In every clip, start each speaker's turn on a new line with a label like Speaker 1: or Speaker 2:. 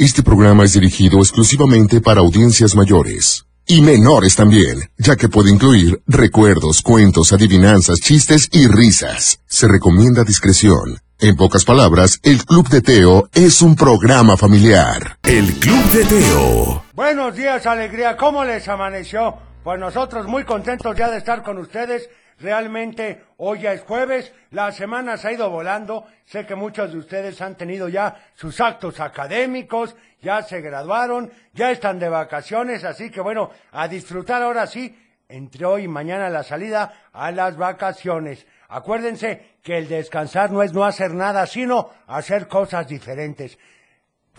Speaker 1: Este programa es dirigido exclusivamente para audiencias mayores. Y menores también, ya que puede incluir recuerdos, cuentos, adivinanzas, chistes y risas. Se recomienda discreción. En pocas palabras, el Club de Teo es un programa familiar.
Speaker 2: El Club de Teo.
Speaker 3: Buenos días, alegría. ¿Cómo les amaneció? Pues nosotros muy contentos ya de estar con ustedes. Realmente hoy ya es jueves, la semana se ha ido volando. Sé que muchos de ustedes han tenido ya sus actos académicos, ya se graduaron, ya están de vacaciones, así que bueno, a disfrutar ahora sí, entre hoy y mañana la salida a las vacaciones. Acuérdense que el descansar no es no hacer nada, sino hacer cosas diferentes.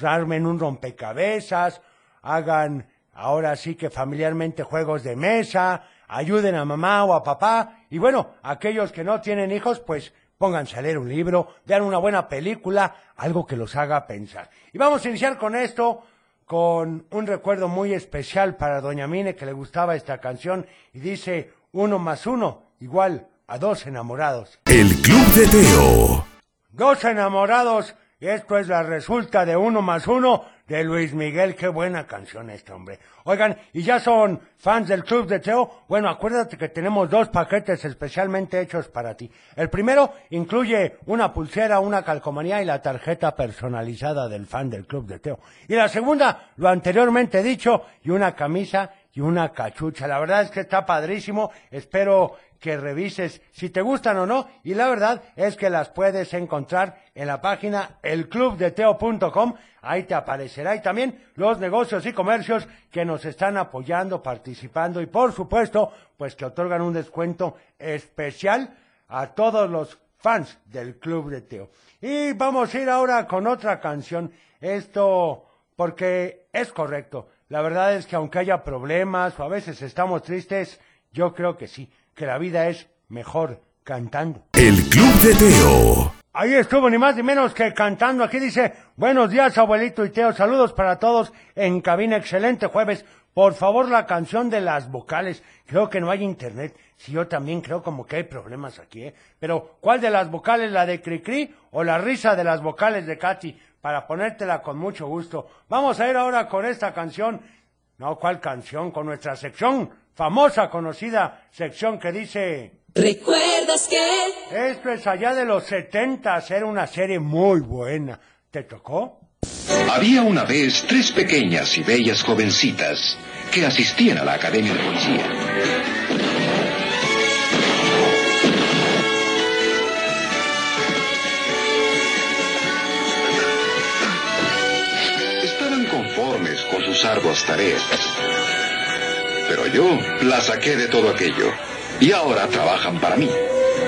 Speaker 3: Armen un rompecabezas, hagan ahora sí que familiarmente juegos de mesa, ayuden a mamá o a papá, y bueno, aquellos que no tienen hijos, pues pónganse a leer un libro, vean una buena película, algo que los haga pensar. Y vamos a iniciar con esto, con un recuerdo muy especial para Doña Mine, que le gustaba esta canción, y dice, uno más uno, igual a dos enamorados.
Speaker 2: El Club de Teo.
Speaker 3: Dos enamorados, y esto es la resulta de uno más uno de Luis Miguel. Qué buena canción este hombre. Oigan, y ya son fans del Club de Teo. Bueno, acuérdate que tenemos dos paquetes especialmente hechos para ti. El primero incluye una pulsera, una calcomanía y la tarjeta personalizada del fan del Club de Teo. Y la segunda, lo anteriormente dicho, y una camisa y una cachucha. La verdad es que está padrísimo. Espero que revises si te gustan o no. Y la verdad es que las puedes encontrar en la página elclubdeteo.com. Ahí te aparecerá y también los negocios y comercios que nos están apoyando, participando y por supuesto, pues que otorgan un descuento especial a todos los fans del Club de Teo. Y vamos a ir ahora con otra canción. Esto porque es correcto. La verdad es que aunque haya problemas o a veces estamos tristes, yo creo que sí, que la vida es mejor cantando.
Speaker 2: El Club de Teo.
Speaker 3: Ahí estuvo ni más ni menos que cantando. Aquí dice, buenos días abuelito y Teo, saludos para todos en cabina, excelente jueves. Por favor, la canción de las vocales. Creo que no hay internet. Sí, yo también creo como que hay problemas aquí, ¿eh? Pero, ¿cuál de las vocales? ¿La de Cricri o la risa de las vocales de Katy? Para ponértela con mucho gusto. Vamos a ir ahora con esta canción. No, ¿cuál canción? Con nuestra sección, famosa, conocida sección que dice...
Speaker 4: ¿Recuerdas que?
Speaker 3: Esto es allá de los setentas, era una serie muy buena. ¿Te tocó?
Speaker 5: Había una vez tres pequeñas y bellas jovencitas que asistían a la Academia de Policía. Arduas tareas. Pero yo las saqué de todo aquello y ahora trabajan para mí.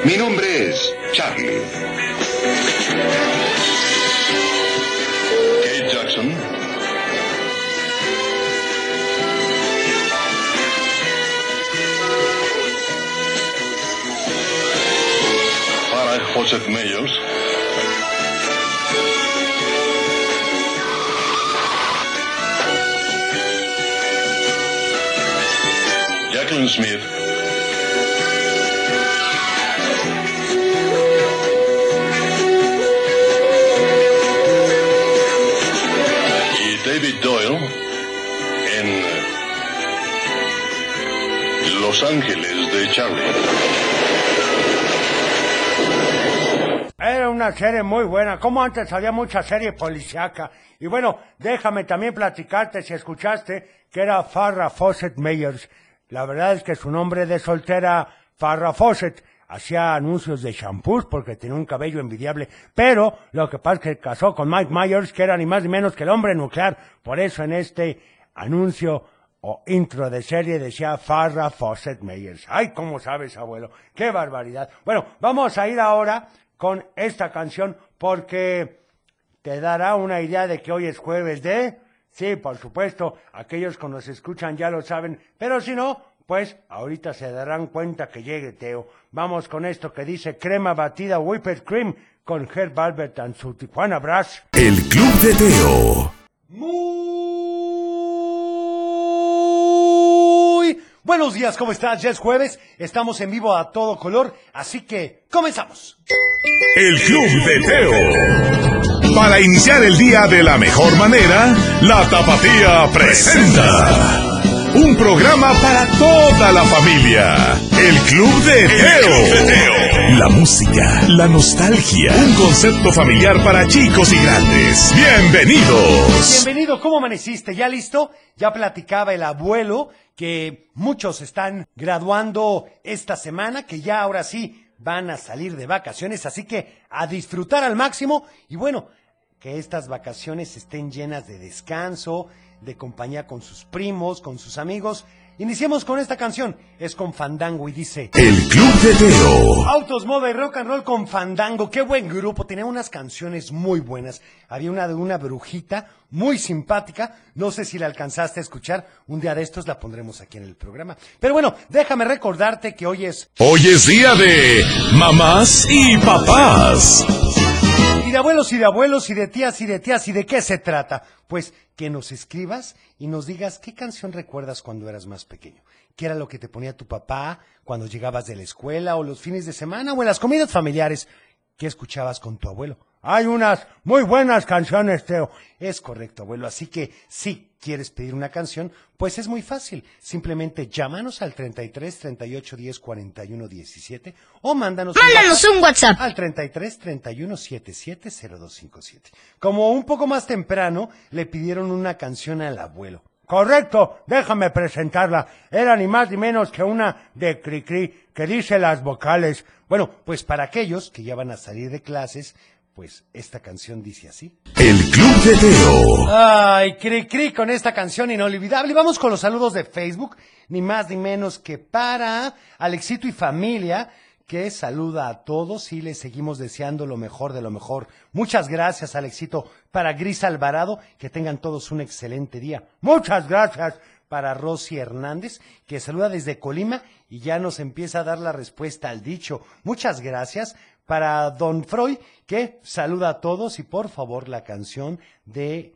Speaker 5: Mi nombre es Charlie. Kate Jackson. Farah Joseph Meyers. Smith. y David Doyle en Los Ángeles de Charlie.
Speaker 3: Era una serie muy buena, como antes había mucha serie policiaca. Y bueno, déjame también platicarte si escuchaste que era Farrah Fawcett Meyers. La verdad es que su nombre de soltera, Farrah Fawcett, hacía anuncios de shampoos porque tenía un cabello envidiable. Pero lo que pasa es que casó con Mike Myers, que era ni más ni menos que el hombre nuclear. Por eso en este anuncio o intro de serie decía Farrah Fawcett Meyers. Ay, ¿cómo sabes, abuelo? ¡Qué barbaridad! Bueno, vamos a ir ahora con esta canción porque te dará una idea de que hoy es jueves de... Sí, por supuesto, aquellos que nos escuchan ya lo saben, pero si no, pues ahorita se darán cuenta que llegue Teo. Vamos con esto que dice crema batida whipped cream con Herb Albert and su Tijuana Brass.
Speaker 2: El Club de Teo.
Speaker 6: Muy buenos días, ¿cómo estás? Ya es jueves, estamos en vivo a todo color, así que comenzamos.
Speaker 2: El Club de Teo.
Speaker 6: Para iniciar el día de la mejor manera, la Tapatía presenta. Un programa para toda la familia. El Club de Teo. La música, la nostalgia. Un concepto familiar para chicos y grandes. Bienvenidos.
Speaker 3: Bienvenido, ¿cómo amaneciste? ¿Ya listo? Ya platicaba el abuelo que muchos están graduando esta semana, que ya ahora sí van a salir de vacaciones, así que a disfrutar al máximo y bueno, que estas vacaciones estén llenas de descanso, de compañía con sus primos, con sus amigos. Iniciemos con esta canción, es con Fandango y dice...
Speaker 6: El Club de Teo.
Speaker 3: Autos, moda y rock and roll con Fandango. Qué buen grupo. Tenía unas canciones muy buenas. Había una de una brujita muy simpática. No sé si la alcanzaste a escuchar. Un día de estos la pondremos aquí en el programa. Pero bueno, déjame recordarte que hoy es
Speaker 6: Hoy es día de mamás y papás.
Speaker 3: De abuelos y de abuelos y de tías y de tías y de qué se trata. Pues que nos escribas y nos digas qué canción recuerdas cuando eras más pequeño. ¿Qué era lo que te ponía tu papá cuando llegabas de la escuela o los fines de semana o en las comidas familiares? ¿Qué escuchabas con tu abuelo? Hay unas muy buenas canciones, Teo. Es correcto, abuelo. Así que si quieres pedir una canción, pues es muy fácil. Simplemente llámanos al 33 38 10 41 17 o mándanos,
Speaker 7: Mándanos un WhatsApp.
Speaker 3: al 33 31 77 0257. Como un poco más temprano, le pidieron una canción al abuelo. Correcto, déjame presentarla. Era ni más ni menos que una de Cricri que dice las vocales. Bueno, pues para aquellos que ya van a salir de clases, pues esta canción dice así.
Speaker 6: El Club de Teo.
Speaker 3: Ay, cri cri con esta canción inolvidable. Y vamos con los saludos de Facebook, ni más ni menos que para Alexito y familia, que saluda a todos y les seguimos deseando lo mejor de lo mejor. Muchas gracias, Alexito. Para Gris Alvarado, que tengan todos un excelente día. Muchas gracias. Para Rosy Hernández, que saluda desde Colima y ya nos empieza a dar la respuesta al dicho. Muchas gracias para Don Freud, que saluda a todos y por favor la canción de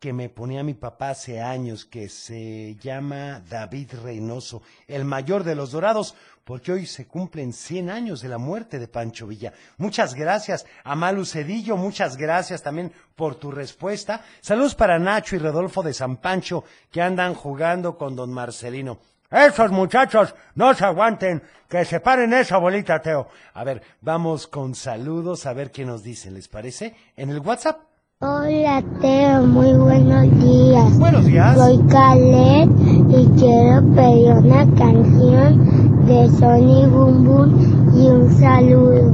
Speaker 3: que me ponía mi papá hace años, que se llama David Reynoso, el mayor de los dorados, porque hoy se cumplen 100 años de la muerte de Pancho Villa. Muchas gracias a Malu Cedillo, muchas gracias también por tu respuesta. Saludos para Nacho y Rodolfo de San Pancho, que andan jugando con don Marcelino. Esos muchachos no se aguanten, que se paren esa bolita, Teo. A ver, vamos con saludos a ver qué nos dicen, ¿les parece? En el WhatsApp.
Speaker 8: Hola Teo, muy buenos días.
Speaker 3: Buenos días.
Speaker 8: Soy Calet y quiero pedir una canción de Sony Boom Boom y un saludo.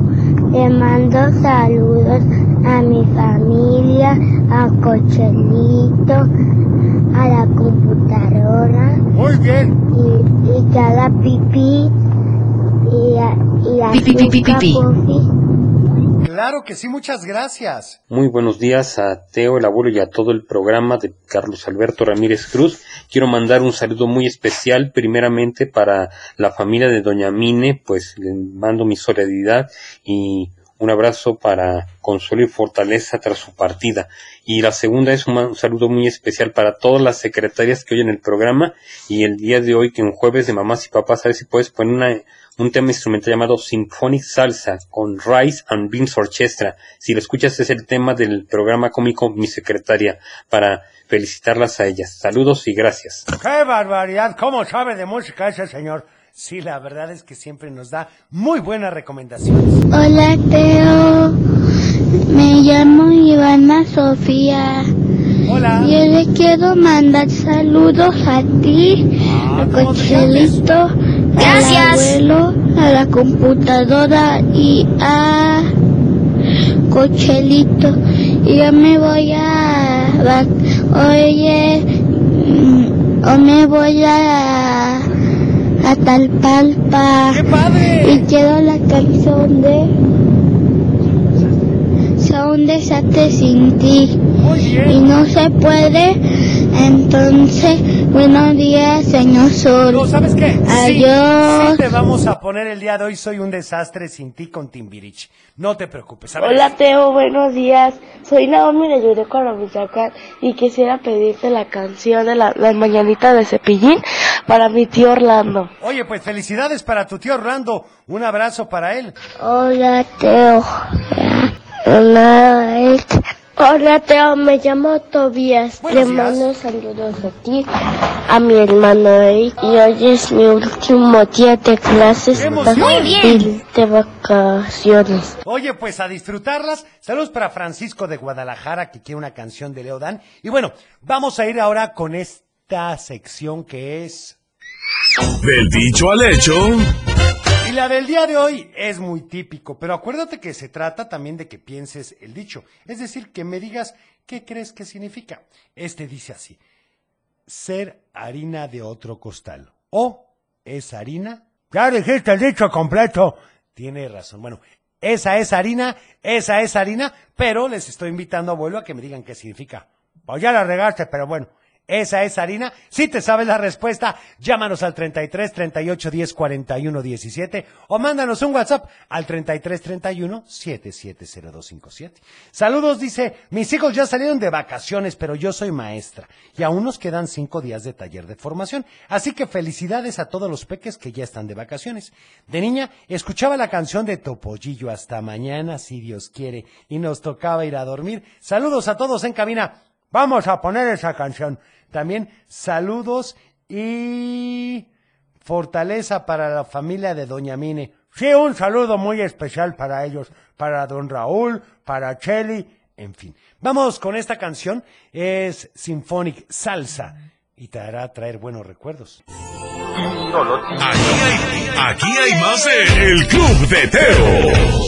Speaker 8: Le mando saludos a mi familia, a Cochelito, a la computadora
Speaker 9: Muy bien.
Speaker 8: y, y que haga pipí y a, y a
Speaker 7: Pi, pi, pi,
Speaker 3: Claro que sí, muchas gracias.
Speaker 10: Muy buenos días a Teo, el abuelo y a todo el programa de Carlos Alberto Ramírez Cruz. Quiero mandar un saludo muy especial primeramente para la familia de Doña Mine, pues le mando mi solidaridad y un abrazo para consuelo y fortaleza tras su partida. Y la segunda es un, un saludo muy especial para todas las secretarias que oyen el programa y el día de hoy que en jueves de mamás y papás, a ver si puedes poner una, un tema instrumental llamado Symphonic Salsa con Rice and Beans Orchestra. Si lo escuchas es el tema del programa cómico Mi Secretaria para felicitarlas a ellas. Saludos y gracias.
Speaker 9: ¡Qué barbaridad! ¿Cómo sabe de música ese
Speaker 3: Señor, sí, la verdad es que siempre nos da muy buenas recomendaciones.
Speaker 8: Hola Teo, me llamo Ivana Sofía.
Speaker 3: Hola.
Speaker 8: Yo le quiero mandar saludos a ti, a
Speaker 3: ¿cómo te
Speaker 8: Cochelito,
Speaker 7: Gracias.
Speaker 8: al abuelo, a la computadora y a Cochelito. Y yo me voy a... Oye, mm, o me voy a... a Talpalpa.
Speaker 3: ¡Qué padre!
Speaker 8: Y quiero la canción de... Son desastre sin ti y no se puede, entonces, buenos días, señor Sol.
Speaker 3: No, ¿sabes qué? Sí,
Speaker 8: Adiós.
Speaker 3: sí te vamos a poner el día de hoy Soy un desastre sin ti con Timbirich. No te preocupes. A ver.
Speaker 11: Hola Teo, buenos días. Soy Naomi de Yurecuaro, Michoacán y quisiera pedirte la canción de la, la mañanita de Cepillín para mi tío Orlando.
Speaker 3: Oye, pues felicidades para tu tío Orlando. Un abrazo para él.
Speaker 8: Hola, Teo. Hola, Hola Teo, me llamo Tobías.
Speaker 3: Buenos
Speaker 8: Le
Speaker 3: días.
Speaker 8: mando saludos a ti, a mi hermano Eric. Y hoy es mi último día de clases.
Speaker 7: Muy bien.
Speaker 8: de vacaciones.
Speaker 3: Oye, pues a disfrutarlas. Saludos para Francisco de Guadalajara, que quiere una canción de Leodán. Y bueno, vamos a ir ahora con esta sección que es...
Speaker 6: Del dicho al hecho.
Speaker 3: Y la del día de hoy es muy típico, pero acuérdate que se trata también de que pienses el dicho. Es decir, que me digas qué crees que significa. Este dice así. Ser harina de otro costal. O es harina
Speaker 9: Ya dijiste el dicho completo.
Speaker 3: Tiene razón. Bueno, esa es harina, esa es harina, pero les estoy invitando, abuelo, a que me digan qué significa.
Speaker 9: Pues ya la regaste, pero bueno.
Speaker 3: Esa es harina. Si te sabes la respuesta, llámanos al 33 38 10 41 17 o mándanos un WhatsApp al 33 31 770257. Saludos, dice, mis hijos ya salieron de vacaciones, pero yo soy maestra y aún nos quedan cinco días de taller de formación. Así que felicidades a todos los peques que ya están de vacaciones. De niña, escuchaba la canción de Topollillo hasta mañana, si Dios quiere, y nos tocaba ir a dormir. Saludos a todos en cabina.
Speaker 9: Vamos a poner esa canción.
Speaker 3: También saludos y fortaleza para la familia de Doña Mine.
Speaker 9: Sí, un saludo muy especial para ellos, para don Raúl, para Cheli,
Speaker 3: En fin, vamos con esta canción. Es Symphonic Salsa y te hará traer buenos recuerdos.
Speaker 6: Aquí hay, aquí hay más de El Club de Teo.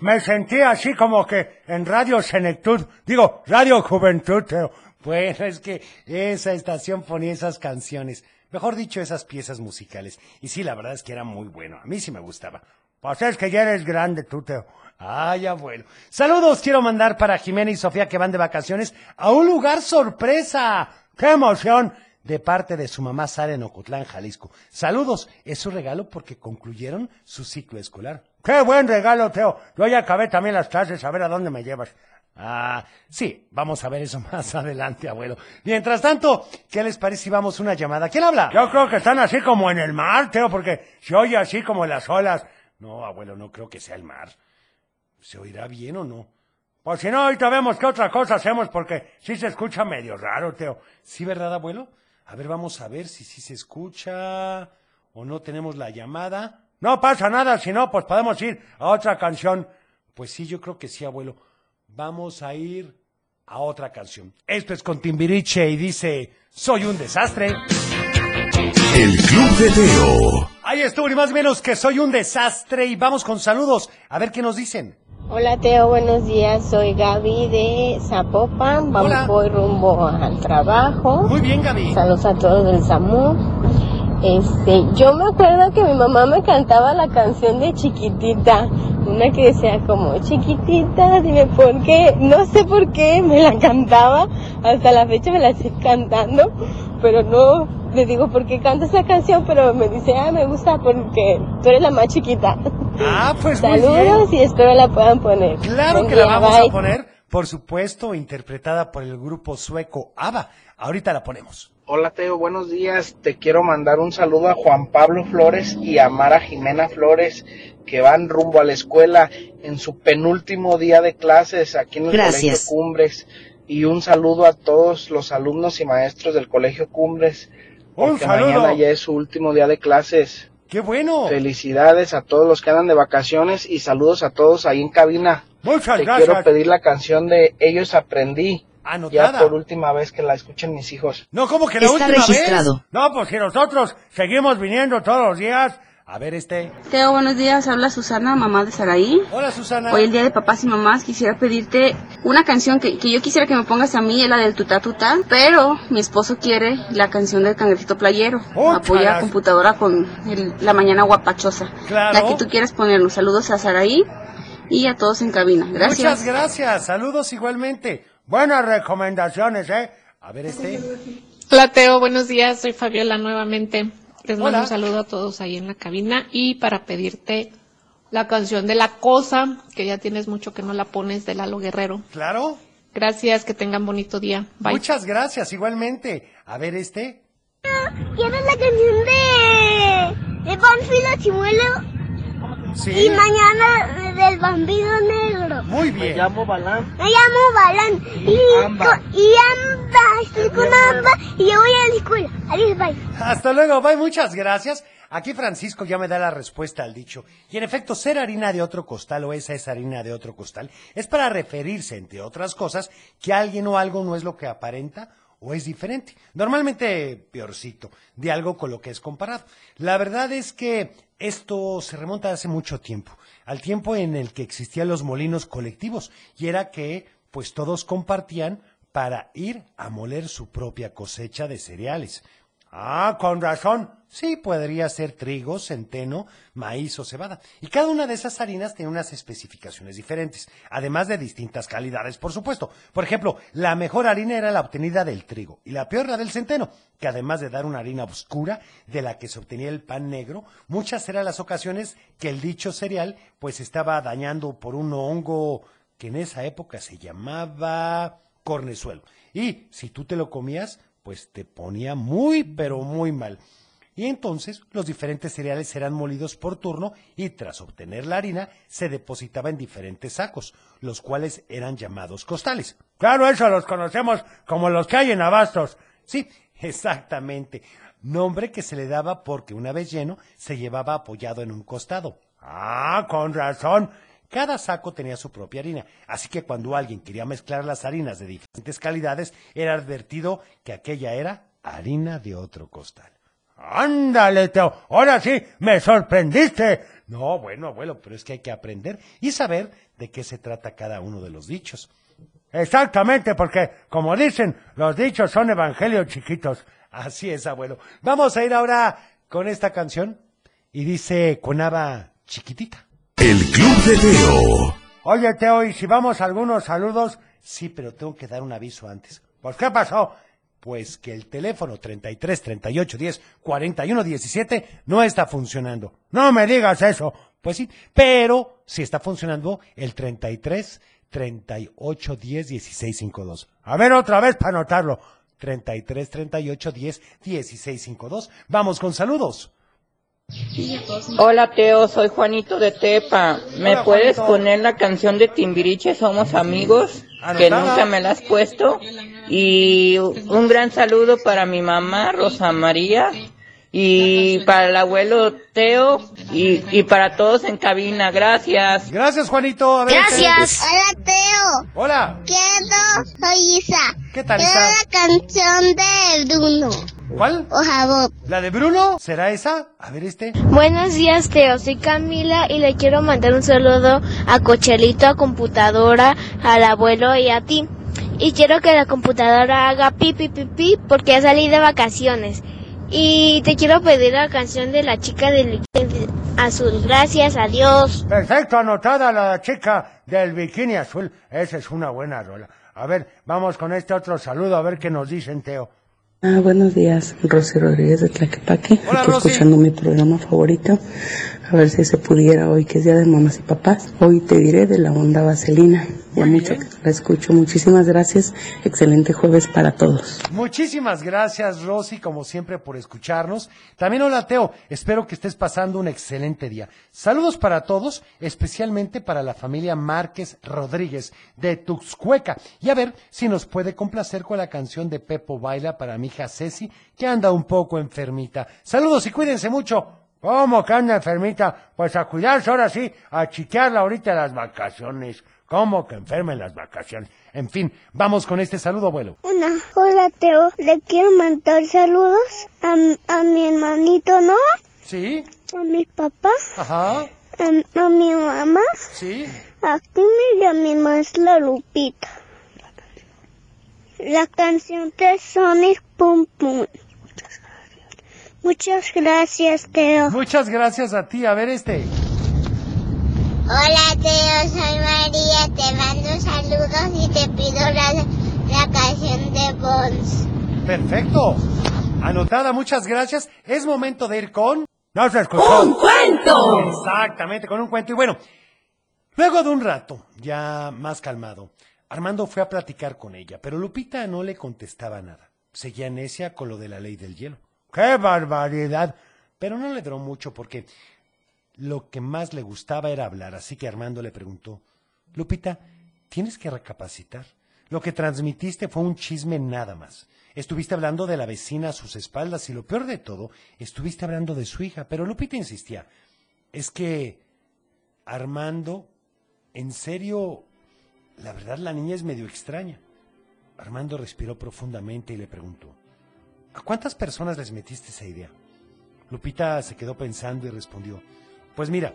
Speaker 9: Me sentí así como que en Radio Senectud, digo, Radio Juventud, Teo.
Speaker 3: Bueno, es que esa estación ponía esas canciones, mejor dicho, esas piezas musicales. Y sí, la verdad es que era muy bueno. A mí sí me gustaba.
Speaker 9: Pues es que ya eres grande tú, Teo.
Speaker 3: Ay, abuelo. Saludos quiero mandar para Jimena y Sofía que van de vacaciones a un lugar sorpresa.
Speaker 9: ¡Qué emoción!
Speaker 3: De parte de su mamá Sara en Ocotlán, Jalisco. Saludos. Es su regalo porque concluyeron su ciclo escolar.
Speaker 9: ¡Qué buen regalo, Teo! Yo ya acabé también las clases, a ver a dónde me llevas.
Speaker 3: Ah, sí, vamos a ver eso más adelante, abuelo. Mientras tanto, ¿qué les parece si vamos una llamada? ¿Quién habla?
Speaker 9: Yo creo que están así como en el mar, Teo, porque se oye así como las olas.
Speaker 3: No, abuelo, no creo que sea el mar. ¿Se oirá bien o no?
Speaker 9: Pues si no, ahorita vemos qué otra cosa hacemos, porque sí se escucha medio raro, Teo.
Speaker 3: ¿Sí, verdad, abuelo? A ver, vamos a ver si sí se escucha o no tenemos la llamada.
Speaker 9: No pasa nada, si no, pues podemos ir a otra canción.
Speaker 3: Pues sí, yo creo que sí, abuelo. Vamos a ir a otra canción. Esto es con Timbiriche y dice, soy un desastre.
Speaker 6: El Club de Teo.
Speaker 3: Ahí estuvo, ni más ni menos que soy un desastre. Y vamos con saludos. A ver qué nos dicen.
Speaker 11: Hola Teo, buenos días. Soy Gaby de Zapopan. Vamos
Speaker 3: Hola.
Speaker 11: voy rumbo al trabajo.
Speaker 3: Muy bien, Gaby.
Speaker 11: Saludos a todos del SAMU. Este, yo me acuerdo que mi mamá me cantaba la canción de chiquitita, una que decía como chiquitita, dime por qué, no sé por qué me la cantaba, hasta la fecha me la estoy cantando, pero no le digo por qué canta esa canción, pero me dice, ah, me gusta porque tú eres la más chiquita.
Speaker 3: Ah, pues
Speaker 11: Saludos y espero la puedan poner.
Speaker 3: Claro
Speaker 11: Buen
Speaker 3: que la vamos
Speaker 11: bye.
Speaker 3: a poner, por supuesto, interpretada por el grupo sueco ABBA. Ahorita la ponemos.
Speaker 12: Hola Teo, buenos días. Te quiero mandar un saludo a Juan Pablo Flores y a Mara Jimena Flores que van rumbo a la escuela en su penúltimo día de clases aquí en el
Speaker 7: Gracias.
Speaker 12: Colegio Cumbres. Y un saludo a todos los alumnos y maestros del Colegio Cumbres.
Speaker 9: Un saludo.
Speaker 12: mañana ya es su último día de clases.
Speaker 3: ¡Qué bueno!
Speaker 12: Felicidades a todos los que andan de vacaciones y saludos a todos ahí en cabina.
Speaker 9: Muchas
Speaker 12: Te
Speaker 9: gracias.
Speaker 12: quiero pedir la canción de Ellos Aprendí. Ya
Speaker 3: Anotada.
Speaker 12: por última vez que la escuchen mis hijos.
Speaker 3: No, como que la
Speaker 7: Está
Speaker 3: última
Speaker 7: registrado.
Speaker 3: vez.
Speaker 9: No, pues si nosotros seguimos viniendo todos los días.
Speaker 3: A ver este.
Speaker 13: Teo, buenos días. Habla Susana, mamá de Saraí.
Speaker 3: Hola, Susana.
Speaker 13: Hoy el día de papás y mamás quisiera pedirte una canción que, que yo quisiera que me pongas a mí, es la del tutá tutá, pero mi esposo quiere la canción del cangrejito playero.
Speaker 9: Úchalas.
Speaker 13: Apoya a computadora con el- la mañana guapachosa.
Speaker 3: Claro.
Speaker 13: La que tú quieres ponernos. Saludos a Saraí y a todos en cabina. Gracias.
Speaker 3: Muchas gracias. Saludos igualmente.
Speaker 9: Buenas recomendaciones, ¿eh?
Speaker 3: A ver este.
Speaker 4: Hola Teo, buenos días, soy Fabiola nuevamente. Les mando
Speaker 3: Hola.
Speaker 4: un saludo a todos ahí en la cabina y para pedirte la canción de La Cosa, que ya tienes mucho que no la pones de Lalo Guerrero.
Speaker 3: Claro.
Speaker 4: Gracias, que tengan bonito día. Bye.
Speaker 3: Muchas gracias igualmente. A ver este.
Speaker 8: Quiero la canción de, de Bonfilo Chimuelo
Speaker 3: Sí.
Speaker 8: y mañana del bambino negro.
Speaker 3: Muy bien.
Speaker 12: Me llamo Balán.
Speaker 8: Me llamo Balán. Y,
Speaker 12: Amba.
Speaker 8: co- y Amba, estoy con Amba y yo voy a la escuela. Adiós, bye.
Speaker 3: Hasta luego, bye, muchas gracias. Aquí Francisco ya me da la respuesta al dicho. Y en efecto, ser harina de otro costal o esa es harina de otro costal es para referirse, entre otras cosas, que alguien o algo no es lo que aparenta o es diferente. Normalmente peorcito, de algo con lo que es comparado. La verdad es que esto se remonta hace mucho tiempo, al tiempo en el que existían los molinos colectivos y era que pues todos compartían para ir a moler su propia cosecha de cereales. Ah, con razón. Sí, podría ser trigo, centeno, maíz o cebada. Y cada una de esas harinas tiene unas especificaciones diferentes, además de distintas calidades, por supuesto. Por ejemplo, la mejor harina era la obtenida del trigo y la peor la del centeno, que además de dar una harina oscura de la que se obtenía el pan negro, muchas eran las ocasiones que el dicho cereal pues estaba dañando por un hongo que en esa época se llamaba cornezuelo. Y si tú te lo comías, pues te ponía muy, pero muy mal. Y entonces los diferentes cereales eran molidos por turno y tras obtener la harina se depositaba en diferentes sacos, los cuales eran llamados costales.
Speaker 9: Claro, eso los conocemos como los que hay en Abastos.
Speaker 3: Sí, exactamente. Nombre que se le daba porque una vez lleno se llevaba apoyado en un costado.
Speaker 9: Ah, con razón.
Speaker 3: Cada saco tenía su propia harina, así que cuando alguien quería mezclar las harinas de diferentes calidades, era advertido que aquella era harina de otro costal.
Speaker 9: Ándale, Teo. Ahora sí, me sorprendiste.
Speaker 3: No, bueno, abuelo, pero es que hay que aprender y saber de qué se trata cada uno de los dichos.
Speaker 9: Exactamente, porque, como dicen, los dichos son evangelios chiquitos.
Speaker 3: Así es, abuelo. Vamos a ir ahora con esta canción y dice Conaba chiquitita.
Speaker 6: El Club de Teo.
Speaker 9: Oye, Teo, ¿y si vamos a algunos saludos?
Speaker 3: Sí, pero tengo que dar un aviso antes.
Speaker 9: Pues, ¿qué pasó?
Speaker 3: Pues que el teléfono 33 38 10 41 17 no está funcionando.
Speaker 9: No me digas eso.
Speaker 3: Pues sí, pero sí está funcionando el 33 38 10 16 52.
Speaker 9: A ver otra vez para anotarlo.
Speaker 3: 33 38 10 16 52. Vamos con saludos.
Speaker 14: Hola Teo, soy Juanito de Tepa. ¿Me
Speaker 3: Hola,
Speaker 14: puedes
Speaker 3: Juanito.
Speaker 14: poner la canción de Timbiriche Somos Amigos? Que nunca me la has puesto. Y un gran saludo para mi mamá, Rosa María. Y para el abuelo Teo. Y, y para todos en cabina. Gracias.
Speaker 3: Gracias, Juanito. A ver,
Speaker 7: Gracias.
Speaker 8: Hola, Teo.
Speaker 3: Hola.
Speaker 8: Quiero, soy Isa.
Speaker 3: ¿Qué tal,
Speaker 8: Quiero
Speaker 3: Isa?
Speaker 8: la canción de Bruno.
Speaker 3: ¿Cuál?
Speaker 8: Jabón.
Speaker 3: ¿La de Bruno? ¿Será esa? A ver este.
Speaker 15: Buenos días, Teo. Soy Camila y le quiero mandar un saludo a Cochelito, a computadora, al abuelo y a ti. Y quiero que la computadora haga pi pi pi pi porque ya salí de vacaciones. Y te quiero pedir la canción de la chica del bikini azul. Gracias, adiós.
Speaker 9: Perfecto, anotada la chica del bikini azul. Esa es una buena rola. A ver, vamos con este otro saludo, a ver qué nos dicen, Teo.
Speaker 16: Ah, buenos días, Rosy Rodríguez de Tlaquepaque,
Speaker 9: Hola,
Speaker 16: aquí
Speaker 9: Rosy.
Speaker 16: escuchando mi programa favorito. A ver si se pudiera hoy, que es Día de Mamás y Papás. Hoy te diré de la onda vaselina. Ya mucho que la escucho. Muchísimas gracias. Excelente jueves para todos.
Speaker 3: Muchísimas gracias, Rosy, como siempre, por escucharnos. También hola, Teo. Espero que estés pasando un excelente día. Saludos para todos, especialmente para la familia Márquez Rodríguez de Tuxcueca. Y a ver si nos puede complacer con la canción de Pepo Baila para mi hija Ceci, que anda un poco enfermita. Saludos y cuídense mucho.
Speaker 9: ¿Cómo que anda enfermita? Pues a cuidarse ahora sí, a chiquearla ahorita las vacaciones. ¿Cómo que enferma en las vacaciones?
Speaker 3: En fin, vamos con este saludo, abuelo.
Speaker 8: Hola, hola, Teo. Le quiero mandar saludos a, a mi hermanito, ¿no?
Speaker 3: ¿Sí?
Speaker 8: A mi papá,
Speaker 3: Ajá.
Speaker 8: a, a mi mamá.
Speaker 3: ¿Sí?
Speaker 8: Aquí me llama más la Lupita. La canción de Sonic Pum Pum. Muchas gracias, Teo.
Speaker 3: Muchas gracias a ti. A ver este.
Speaker 8: Hola, Teo. Soy María. Te mando saludos y te pido la, la canción de Bones.
Speaker 3: Perfecto. Anotada, muchas gracias. Es momento de ir con...
Speaker 9: No se escuchó.
Speaker 3: ¡Un cuento! Exactamente, con un cuento. Y bueno, luego de un rato, ya más calmado, Armando fue a platicar con ella, pero Lupita no le contestaba nada. Seguía necia con lo de la ley del hielo.
Speaker 9: ¡Qué barbaridad!
Speaker 3: Pero no le duró mucho porque lo que más le gustaba era hablar, así que Armando le preguntó, Lupita, tienes que recapacitar. Lo que transmitiste fue un chisme nada más. Estuviste hablando de la vecina a sus espaldas y lo peor de todo, estuviste hablando de su hija, pero Lupita insistía, es que Armando, en serio, la verdad la niña es medio extraña. Armando respiró profundamente y le preguntó, ¿a cuántas personas les metiste esa idea? Lupita se quedó pensando y respondió, pues mira,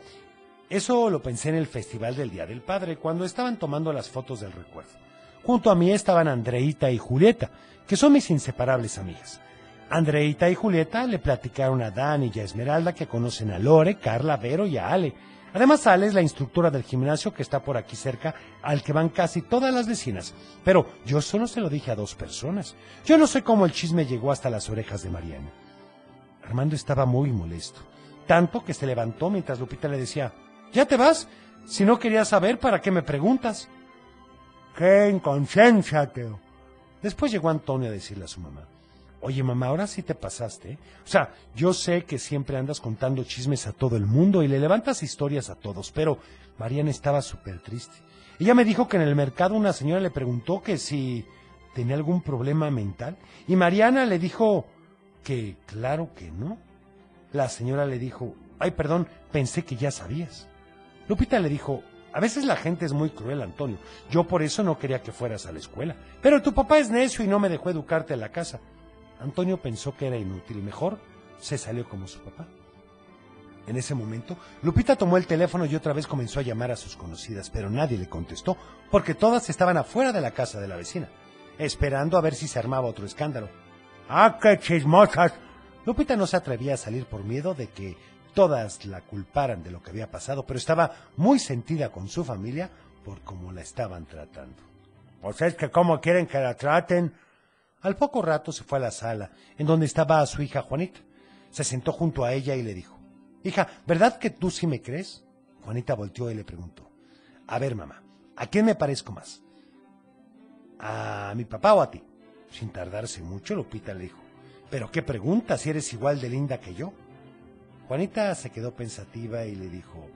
Speaker 3: eso lo pensé en el Festival del Día del Padre, cuando estaban tomando las fotos del recuerdo. Junto a mí estaban Andreita y Julieta, que son mis inseparables amigas. Andreita y Julieta le platicaron a Dani y a Esmeralda que conocen a Lore, Carla, Vero y a Ale. Además, Ale es la instructora del gimnasio que está por aquí cerca, al que van casi todas las vecinas. Pero yo solo se lo dije a dos personas. Yo no sé cómo el chisme llegó hasta las orejas de Mariana. Armando estaba muy molesto, tanto que se levantó mientras Lupita le decía, ¿Ya te vas? Si no querías saber, ¿para qué me preguntas? ¡Qué inconsciencia, Teo! Después llegó Antonio a decirle a su mamá, Oye, mamá, ahora sí te pasaste. O sea, yo sé que siempre andas contando chismes a todo el mundo y le levantas historias a todos, pero Mariana estaba súper triste. Ella me dijo que en el mercado una señora le preguntó que si tenía algún problema mental y Mariana le dijo que claro que no. La señora le dijo, ay, perdón, pensé que ya sabías. Lupita le dijo, a veces la gente es muy cruel, Antonio. Yo por eso no quería que fueras a la escuela. Pero tu papá es necio y no me dejó educarte en la casa. Antonio pensó que era inútil y mejor se salió como su papá. En ese momento, Lupita tomó el teléfono y otra vez comenzó a llamar a sus conocidas, pero nadie le contestó, porque todas estaban afuera de la casa de la vecina, esperando a ver si se armaba otro escándalo. ¡Ah, qué chismosas! Lupita no se atrevía a salir por miedo de que todas la culparan de lo que había pasado, pero estaba muy sentida con su familia por cómo la estaban tratando. Pues es que cómo quieren que la traten. Al poco rato se fue a la sala, en donde estaba su hija Juanita. Se sentó junto a ella y le dijo, Hija, ¿verdad que tú sí me crees? Juanita volteó y le preguntó, A ver, mamá, ¿a quién me parezco más? ¿A mi papá o a ti? Sin tardarse mucho, Lupita le dijo, ¿pero qué pregunta si eres igual de linda que yo? Juanita se quedó pensativa y le dijo,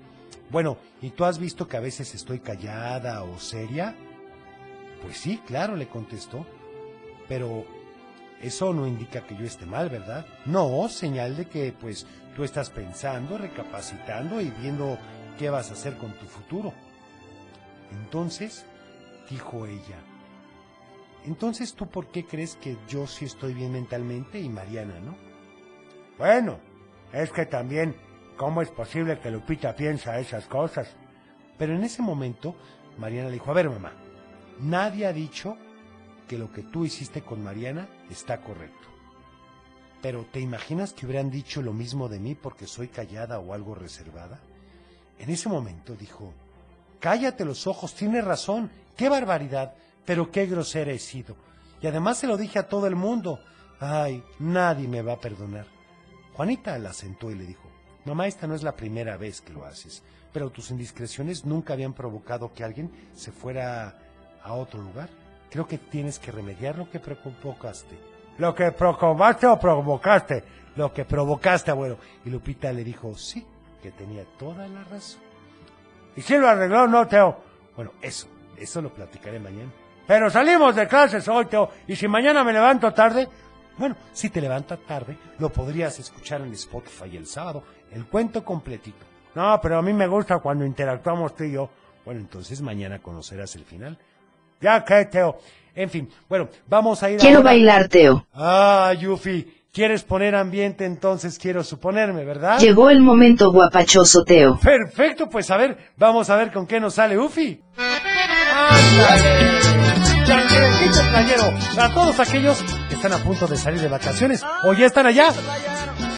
Speaker 3: bueno, ¿y tú has visto que a veces estoy callada o seria? Pues sí, claro, le contestó, pero eso no indica que yo esté mal, ¿verdad? No, señal de que pues tú estás pensando, recapacitando y viendo qué vas a hacer con tu futuro. Entonces, dijo ella, entonces tú por qué crees que yo sí estoy bien mentalmente y Mariana no? Bueno, es que también, ¿cómo es posible que Lupita piensa esas cosas? Pero en ese momento, Mariana le dijo, a ver mamá, nadie ha dicho que lo que tú hiciste con Mariana está correcto. Pero ¿te imaginas que hubieran dicho lo mismo de mí porque soy callada o algo reservada? En ese momento dijo, cállate los ojos, tienes razón, qué barbaridad, pero qué grosera he sido. Y además se lo dije a todo el mundo. Ay, nadie me va a perdonar. Juanita la sentó y le dijo, mamá, esta no es la primera vez que lo haces, pero tus indiscreciones nunca habían provocado que alguien se fuera a otro lugar. Creo que tienes que remediar lo que provocaste. ¿Lo que provocaste o provocaste? Lo que provocaste, abuelo. Y Lupita le dijo, sí, que tenía toda la razón. ¿Y si lo arregló no, Teo? Bueno, eso, eso lo platicaré mañana. Pero salimos de clases hoy, Teo. Y si mañana me levanto tarde, bueno, si te levantas tarde, lo podrías escuchar en Spotify el sábado, el cuento completito. No, pero a mí me gusta cuando interactuamos tú y yo. Bueno, entonces mañana conocerás el final. Ya que, Teo. En fin, bueno, vamos a ir
Speaker 7: Quiero
Speaker 3: ahora-
Speaker 7: bailar, Teo.
Speaker 3: Ah, Yufi, ¿quieres poner ambiente? Entonces quiero suponerme, ¿verdad?
Speaker 7: Llegó el momento guapachoso, Teo.
Speaker 3: Perfecto, pues a ver, vamos a ver con qué nos sale Ufi. Playero, para todos aquellos que están a punto de salir de vacaciones o ya están allá.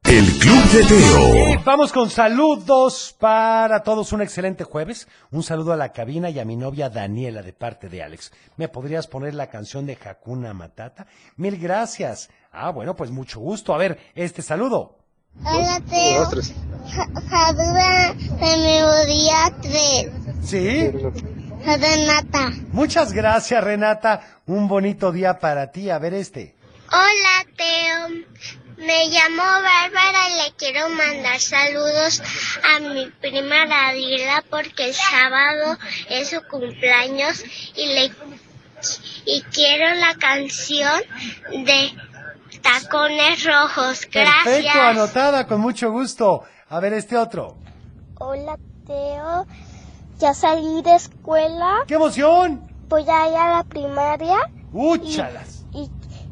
Speaker 6: El Club de
Speaker 3: Y
Speaker 6: Teo.
Speaker 3: vamos con saludos para todos. Un excelente jueves. Un saludo a la cabina y a mi novia Daniela de parte de Alex. ¿Me podrías poner la canción de Hakuna Matata? Mil gracias. Ah, bueno, pues mucho gusto. A ver, este saludo.
Speaker 8: Hola, Teo. Jadura de memoria 3.
Speaker 3: ¿Sí?
Speaker 8: Renata.
Speaker 3: Muchas gracias, Renata. Un bonito día para ti. A ver este.
Speaker 8: Hola, Teo. Me llamo Bárbara y le quiero mandar saludos a mi prima Radila porque el sábado es su cumpleaños y le y quiero la canción de Tacones Rojos. Gracias.
Speaker 3: Perfecto, anotada, con mucho gusto. A ver este otro.
Speaker 8: Hola, Teo. Ya salí de escuela.
Speaker 3: ¡Qué emoción!
Speaker 8: Voy a ir a la primaria.
Speaker 3: ¡Úchalas!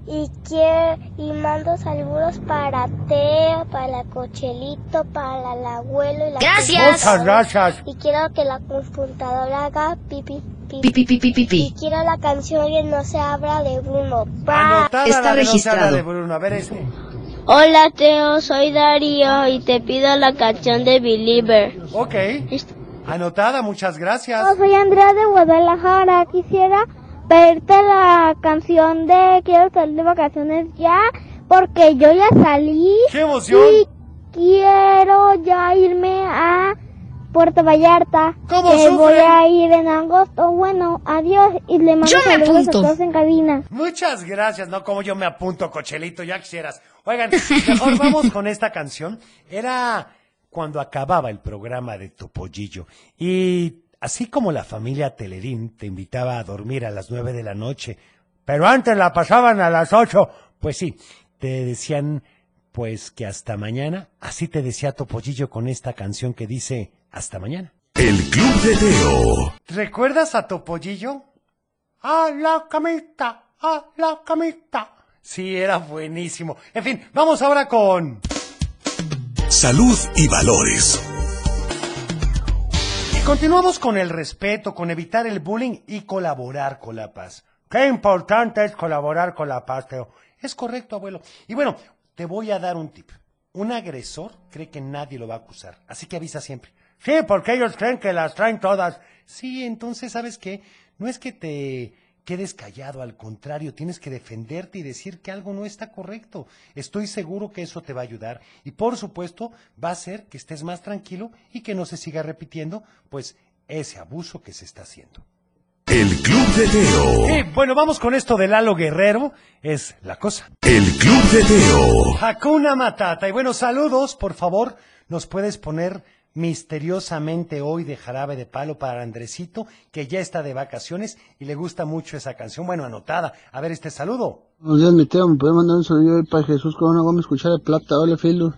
Speaker 8: Y, quiero, y mando saludos para Teo, para la Cochelito, para el abuelo y la
Speaker 3: Gracias. Muchas gracias.
Speaker 8: Y quiero que la computadora haga pipi, pipi.
Speaker 7: Pipi, pipi, pipi.
Speaker 8: Y quiero la canción que no se habla de Bruno.
Speaker 3: Anotada
Speaker 7: Está
Speaker 3: la
Speaker 7: registrado.
Speaker 3: de Bruno. A ver este.
Speaker 8: Hola Teo, soy Darío y te pido la canción de Believer.
Speaker 3: Ok. Anotada, muchas gracias.
Speaker 8: Hola, soy Andrea de Guadalajara. Quisiera pedirte la canción de Quiero salir de vacaciones ya, porque yo ya salí.
Speaker 3: ¡Qué emoción!
Speaker 8: Y quiero ya irme a Puerto Vallarta.
Speaker 3: ¿Cómo
Speaker 8: que voy a ir en agosto. Bueno, adiós y le mando
Speaker 7: Yo me
Speaker 8: saludos
Speaker 7: apunto.
Speaker 8: a todos en cabina.
Speaker 3: Muchas gracias, no como yo me apunto, cochelito, ya quisieras. Oigan, mejor vamos con esta canción. Era cuando acababa el programa de Topollillo. Y así como la familia Teledín te invitaba a dormir a las nueve de la noche, pero antes la pasaban a las ocho, pues sí, te decían pues que hasta mañana. Así te decía Topollillo con esta canción que dice hasta mañana.
Speaker 6: El Club de Teo.
Speaker 3: ¿Recuerdas a Topollillo? A la camita, a la camita. Sí, era buenísimo. En fin, vamos ahora con...
Speaker 6: Salud y valores.
Speaker 3: Continuamos con el respeto, con evitar el bullying y colaborar con la paz. Qué importante es colaborar con la paz, Teo. Es correcto, abuelo. Y bueno, te voy a dar un tip. Un agresor cree que nadie lo va a acusar, así que avisa siempre. Sí, porque ellos creen que las traen todas. Sí, entonces, ¿sabes qué? No es que te quedes callado, al contrario, tienes que defenderte y decir que algo no está correcto. Estoy seguro que eso te va a ayudar y por supuesto va a hacer que estés más tranquilo y que no se siga repitiendo, pues, ese abuso que se está haciendo.
Speaker 6: El Club de Teo.
Speaker 3: Y bueno, vamos con esto de Lalo Guerrero, es la cosa.
Speaker 6: El Club de Teo.
Speaker 3: Hakuna Matata. Y bueno, saludos, por favor, nos puedes poner misteriosamente hoy de jarabe de palo para Andresito, que ya está de vacaciones y le gusta mucho esa canción. Bueno, anotada. A ver este saludo.
Speaker 17: Buenos días, mi tío. ¿Me puede mandar un saludo ahí para Jesús Corona Gómez, Cuchara de Plata? Hola, Filo.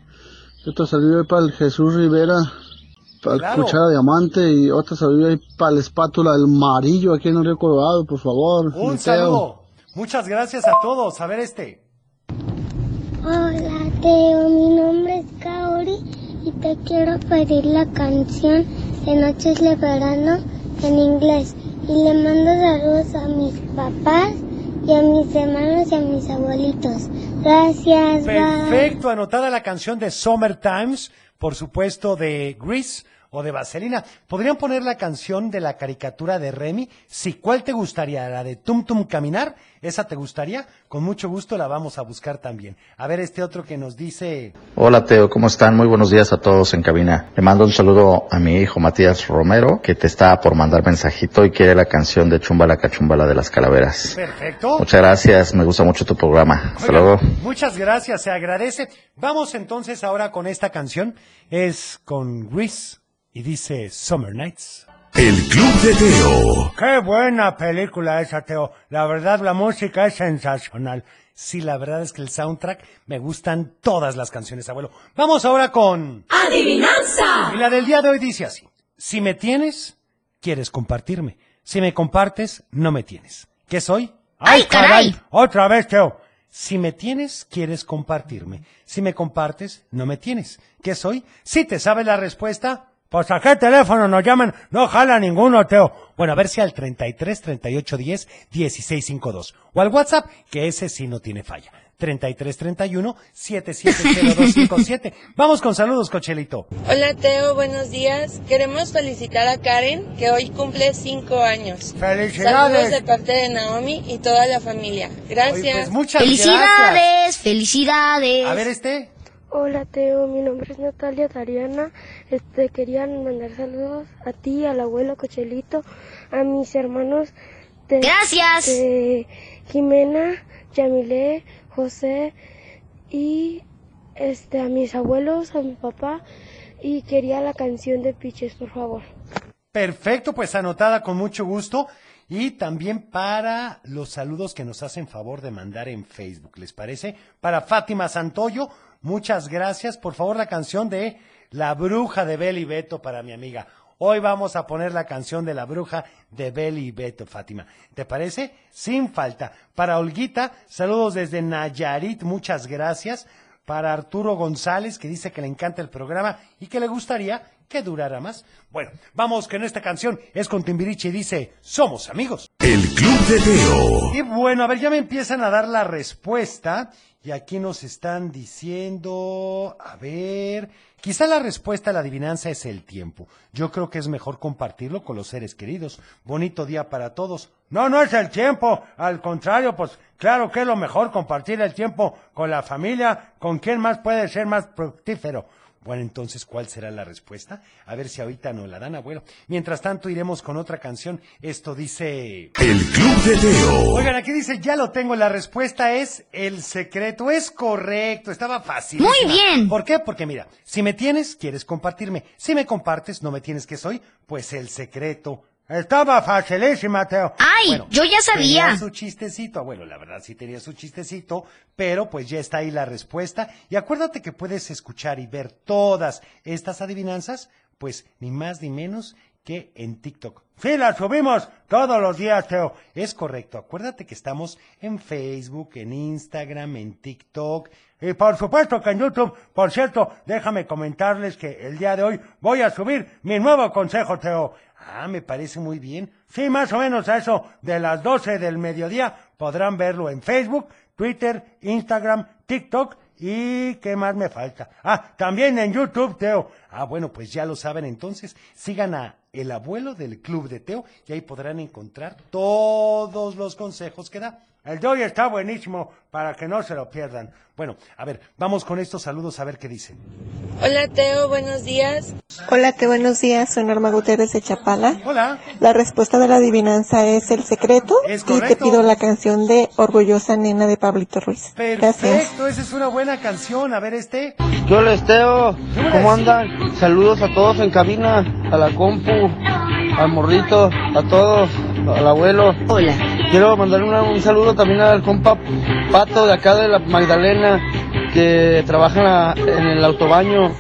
Speaker 17: Otro saludo ahí para el Jesús Rivera, para
Speaker 3: Claro.
Speaker 17: el Cuchara de Diamante. Y otro saludo ahí para la espátula del Marillo aquí en el Río Colorado, por favor.
Speaker 3: Un
Speaker 17: mi tío.
Speaker 3: saludo. Muchas gracias a todos. A ver este.
Speaker 8: Hola Teo, mi nombre es Kaori y te quiero pedir la canción de Noches de Verano en inglés. Y le mando saludos a mis papás y a mis hermanos y a mis abuelitos. Gracias.
Speaker 3: Perfecto, anotada la canción de Summer Times, por supuesto de Grease o de Vaselina. ¿Podrían poner la canción de la caricatura de Remy? Sí, ¿cuál te gustaría? ¿La de Tum Tum Caminar? ¿Esa te gustaría? Con mucho gusto la vamos a buscar también. A ver este otro que nos dice...
Speaker 18: Hola Teo, ¿cómo están? Muy buenos días a todos en cabina. Le mando un saludo a mi hijo Matías Romero, que te está por mandar mensajito y quiere la canción de Chumbala Cachumbala de las Calaveras.
Speaker 3: Perfecto.
Speaker 18: Muchas gracias, me gusta mucho tu programa. Hasta luego.
Speaker 3: Muchas gracias, se agradece. Vamos entonces ahora con esta canción. Es con Grease y dice Summer Nights.
Speaker 6: El Club de Teo.
Speaker 9: Qué buena película esa, Teo. La verdad, la música es sensacional.
Speaker 3: Sí, la verdad es que el soundtrack me gustan todas las canciones, abuelo. Vamos ahora con...
Speaker 19: ¡Adivinanza!
Speaker 3: Y la del día de hoy dice así. Si me tienes, quieres compartirme. Si me compartes, no me tienes. ¿Qué soy?
Speaker 9: ¡Ay, caray! Otra vez, Teo.
Speaker 3: Si me tienes, quieres compartirme. Si me compartes, no me tienes. ¿Qué soy? Si te sabes la respuesta,
Speaker 9: Pues a qué teléfono nos llaman, no jala ninguno, Teo.
Speaker 3: bueno, a ver si al 33 38 10 16 52 o al WhatsApp, que ese sí no tiene falla. 33 31 770257. Vamos con saludos, Cochelito.
Speaker 20: Hola Teo, buenos días. Queremos felicitar a Karen, que hoy cumple cinco años.
Speaker 9: ¡Felicidades!
Speaker 20: Saludos de parte de Naomi y toda la familia. Gracias.
Speaker 3: Oye, pues muchas
Speaker 7: Felicidades, felicidades.
Speaker 3: A ver este.
Speaker 21: Hola Teo, mi nombre es Natalia Dariana. Este querían mandar saludos a ti, al abuelo Cochelito, a mis hermanos de,
Speaker 7: Gracias.
Speaker 21: de Jimena, Yamile, José y este a mis abuelos, a mi papá y quería la canción de Piches, por favor.
Speaker 3: Perfecto, pues anotada con mucho gusto. Y también para los saludos que nos hacen favor de mandar en Facebook, ¿les parece? Para Fátima Santoyo, muchas gracias. Por favor, la canción de La Bruja de Beli Beto para mi amiga. Hoy vamos a poner la canción de La Bruja de Beli Beto, Fátima. ¿Te parece? Sin falta. Para Olguita, saludos desde Nayarit, muchas gracias. Para Arturo González, que dice que le encanta el programa y que le gustaría que durara más. Bueno, vamos que en esta canción es con Timbiriche y dice, somos amigos.
Speaker 6: El Club de Teo.
Speaker 3: Y bueno, a ver, ya me empiezan a dar la respuesta y aquí nos están diciendo, a ver, quizá la respuesta a la adivinanza es el tiempo. Yo creo que es mejor compartirlo con los seres queridos. Bonito día para todos. No, no es el tiempo. Al contrario, pues claro que es lo mejor compartir el tiempo con la familia. ¿Con quién más puede ser más fructífero? Bueno, entonces, ¿cuál será la respuesta? A ver si ahorita nos la dan, abuelo. Mientras tanto, iremos con otra canción. Esto dice...
Speaker 6: El Club de Teo.
Speaker 3: Oigan, aquí dice, ya lo tengo, la respuesta es el secreto. Es correcto, estaba fácil.
Speaker 7: Muy bien.
Speaker 3: ¿Por qué? Porque mira, si me tienes, quieres compartirme. Si me compartes, no me tienes que soy, pues el secreto. Estaba facilísima, Teo.
Speaker 7: Ay, yo ya sabía.
Speaker 3: Tenía su chistecito, abuelo, la verdad sí tenía su chistecito, pero pues ya está ahí la respuesta. Y acuérdate que puedes escuchar y ver todas estas adivinanzas, pues ni más ni menos que en TikTok. Sí, las subimos todos los días, Teo. Es correcto. Acuérdate que estamos en Facebook, en Instagram, en TikTok. Y por supuesto que en YouTube. Por cierto, déjame comentarles que el día de hoy voy a subir mi nuevo consejo, Teo. Ah, me parece muy bien. Sí, más o menos a eso de las 12 del mediodía podrán verlo en Facebook, Twitter, Instagram, TikTok y ¿qué más me falta? Ah, también en YouTube, Teo. Ah, bueno, pues ya lo saben entonces. Sigan a el abuelo del club de Teo y ahí podrán encontrar todos los consejos que da. El de hoy está buenísimo para que no se lo pierdan. Bueno, a ver, vamos con estos saludos a ver qué dicen.
Speaker 20: Hola Teo, buenos días.
Speaker 22: Hola, Teo, buenos días. Soy Norma Gutiérrez de Chapala.
Speaker 3: Hola.
Speaker 22: La respuesta de la adivinanza es El Secreto.
Speaker 3: Es
Speaker 22: y te
Speaker 3: correcto.
Speaker 22: pido la canción de Orgullosa Nena de Pablito Ruiz. Gracias.
Speaker 3: Perfecto, esa es una buena canción. A ver este.
Speaker 23: Yo les Teo, ¿cómo andan? Saludos a todos en cabina, a la compu, al morrito, a todos, al abuelo.
Speaker 7: Hola.
Speaker 23: Quiero mandar una- un saludo también al compa Pato de acá de la Magdalena, que trabaja en, la- en el autobaño.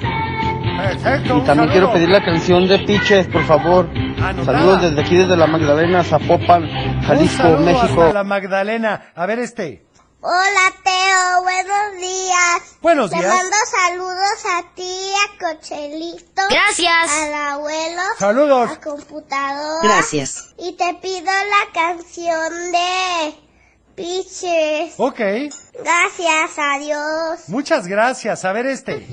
Speaker 3: Perfecto.
Speaker 23: Y también quiero pedir la canción de Piches, por favor.
Speaker 3: Anotada.
Speaker 23: Saludos desde aquí, desde la Magdalena, Zapopan, Jalisco, México.
Speaker 3: hasta la Magdalena. A ver este.
Speaker 8: Hola Teo, buenos días.
Speaker 3: Buenos
Speaker 8: Te
Speaker 3: días.
Speaker 8: mando saludos a ti, a Cochelito.
Speaker 7: Gracias.
Speaker 8: Al abuelo.
Speaker 3: Saludos.
Speaker 8: A computadora.
Speaker 7: Gracias.
Speaker 8: Y te pido la canción de Piches.
Speaker 3: Ok.
Speaker 8: Gracias, adiós.
Speaker 3: Muchas gracias. A ver este.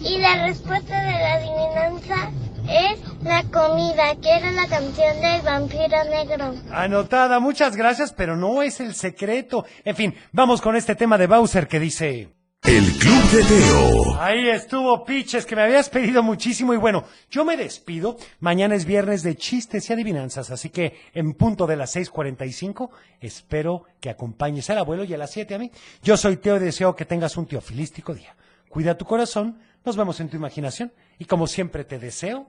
Speaker 8: Y la respuesta de la adivinanza es la comida, que era la canción del vampiro negro.
Speaker 3: Anotada, muchas gracias, pero no es el secreto. En fin, vamos con este tema de Bowser que dice...
Speaker 6: El Club de Teo.
Speaker 3: Ahí estuvo, Piches, que me habías pedido muchísimo y bueno, yo me despido. Mañana es viernes de chistes y adivinanzas, así que en punto de las 6.45 espero que acompañes al abuelo y a las 7 a mí. Yo soy Teo y deseo que tengas un teofilístico día. Cuida tu corazón, nos vemos en tu imaginación y como siempre te deseo